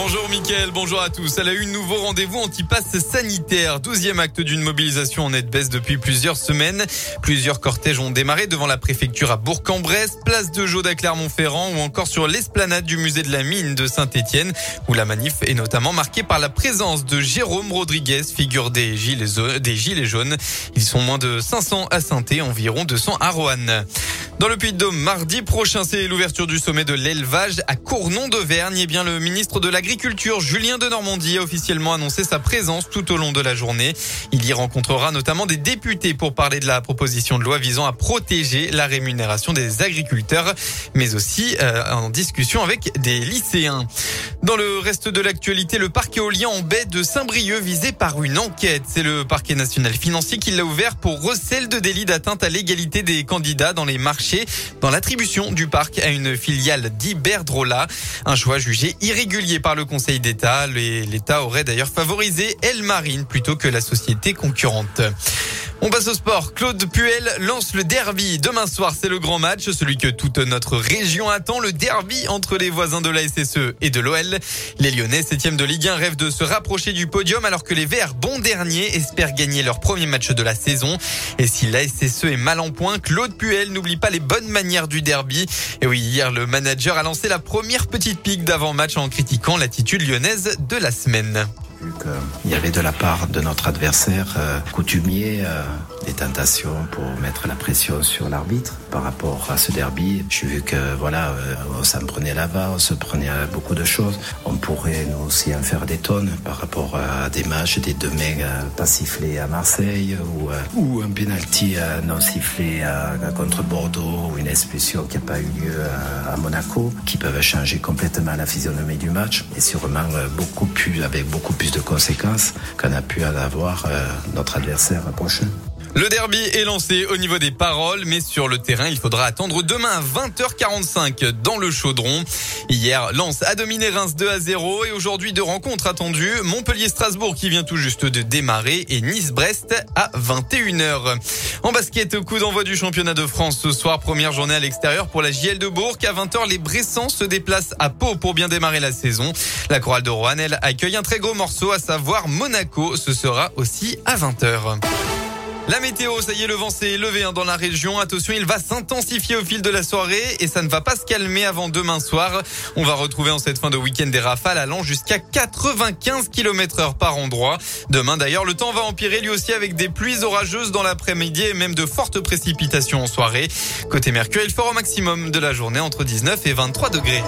Bonjour Mickaël, bonjour à tous. Elle a eu nouveau rendez-vous anti-pass sanitaire. Douzième acte d'une mobilisation en nette baisse depuis plusieurs semaines. Plusieurs cortèges ont démarré devant la préfecture à Bourg-en-Bresse, place de Jaude à Clermont-Ferrand ou encore sur l'esplanade du musée de la mine de Saint-Étienne où la manif est notamment marquée par la présence de Jérôme Rodriguez, figure des gilets, jaunes. Ils sont moins de 500 à saint environ 200 à Roanne. Dans le Puy-de-Dôme, mardi prochain, c'est l'ouverture du sommet de l'élevage à Cournon-de-Vergne. Eh bien, le ministre de l'Agriculture, Julien de Normandie, a officiellement annoncé sa présence tout au long de la journée. Il y rencontrera notamment des députés pour parler de la proposition de loi visant à protéger la rémunération des agriculteurs, mais aussi euh, en discussion avec des lycéens. Dans le reste de l'actualité, le parc éolien en baie de Saint-Brieuc visé par une enquête. C'est le parquet national financier qui l'a ouvert pour recel de délit d'atteinte à l'égalité des candidats dans les marchés dans l'attribution du parc à une filiale d'Iberdrola. Un choix jugé irrégulier par le Conseil d'État. L'État aurait d'ailleurs favorisé El Marine plutôt que la société concurrente. On passe au sport. Claude Puel lance le derby. Demain soir, c'est le grand match, celui que toute notre région attend, le derby entre les voisins de la SSE et de l'OL. Les Lyonnais, septième de Ligue 1, rêvent de se rapprocher du podium alors que les Verts, bons derniers, espèrent gagner leur premier match de la saison. Et si la SSE est mal en point, Claude Puel n'oublie pas les bonnes manières du derby. Et oui, hier, le manager a lancé la première petite pique d'avant-match en critiquant l'attitude lyonnaise de la semaine vu qu'il y avait de la part de notre adversaire euh, coutumier euh, des tentations pour mettre la pression sur l'arbitre par rapport à ce derby. J'ai vu que voilà, euh, on s'en prenait là-bas, on se prenait à beaucoup de choses. On pourrait nous aussi en faire des tonnes par rapport à des matchs, des deux mecs pas sifflés à Marseille ou, un penalty non sifflé contre Bordeaux ou une expulsion qui n'a pas eu lieu à, Monaco qui peuvent changer complètement la physionomie du match et sûrement beaucoup plus avec beaucoup plus de conséquences qu'on a pu en avoir euh, notre adversaire prochain. Le derby est lancé au niveau des paroles, mais sur le terrain, il faudra attendre demain à 20h45 dans le chaudron. Hier, Lens a dominé Reims 2 à 0 et aujourd'hui deux rencontres attendues. Montpellier-Strasbourg qui vient tout juste de démarrer et Nice-Brest à 21h. En basket, coup d'envoi du championnat de France ce soir, première journée à l'extérieur pour la JL de Bourg. À 20h, les Bressans se déplacent à Pau pour bien démarrer la saison. La chorale de Rouen, accueille un très gros morceau, à savoir Monaco. Ce sera aussi à 20h. La météo, ça y est, le vent s'est levé hein, dans la région. Attention, il va s'intensifier au fil de la soirée et ça ne va pas se calmer avant demain soir. On va retrouver en cette fin de week-end des rafales allant jusqu'à 95 km heure par endroit. Demain d'ailleurs, le temps va empirer lui aussi avec des pluies orageuses dans l'après-midi et même de fortes précipitations en soirée. Côté Mercure, il fera au maximum de la journée entre 19 et 23 degrés.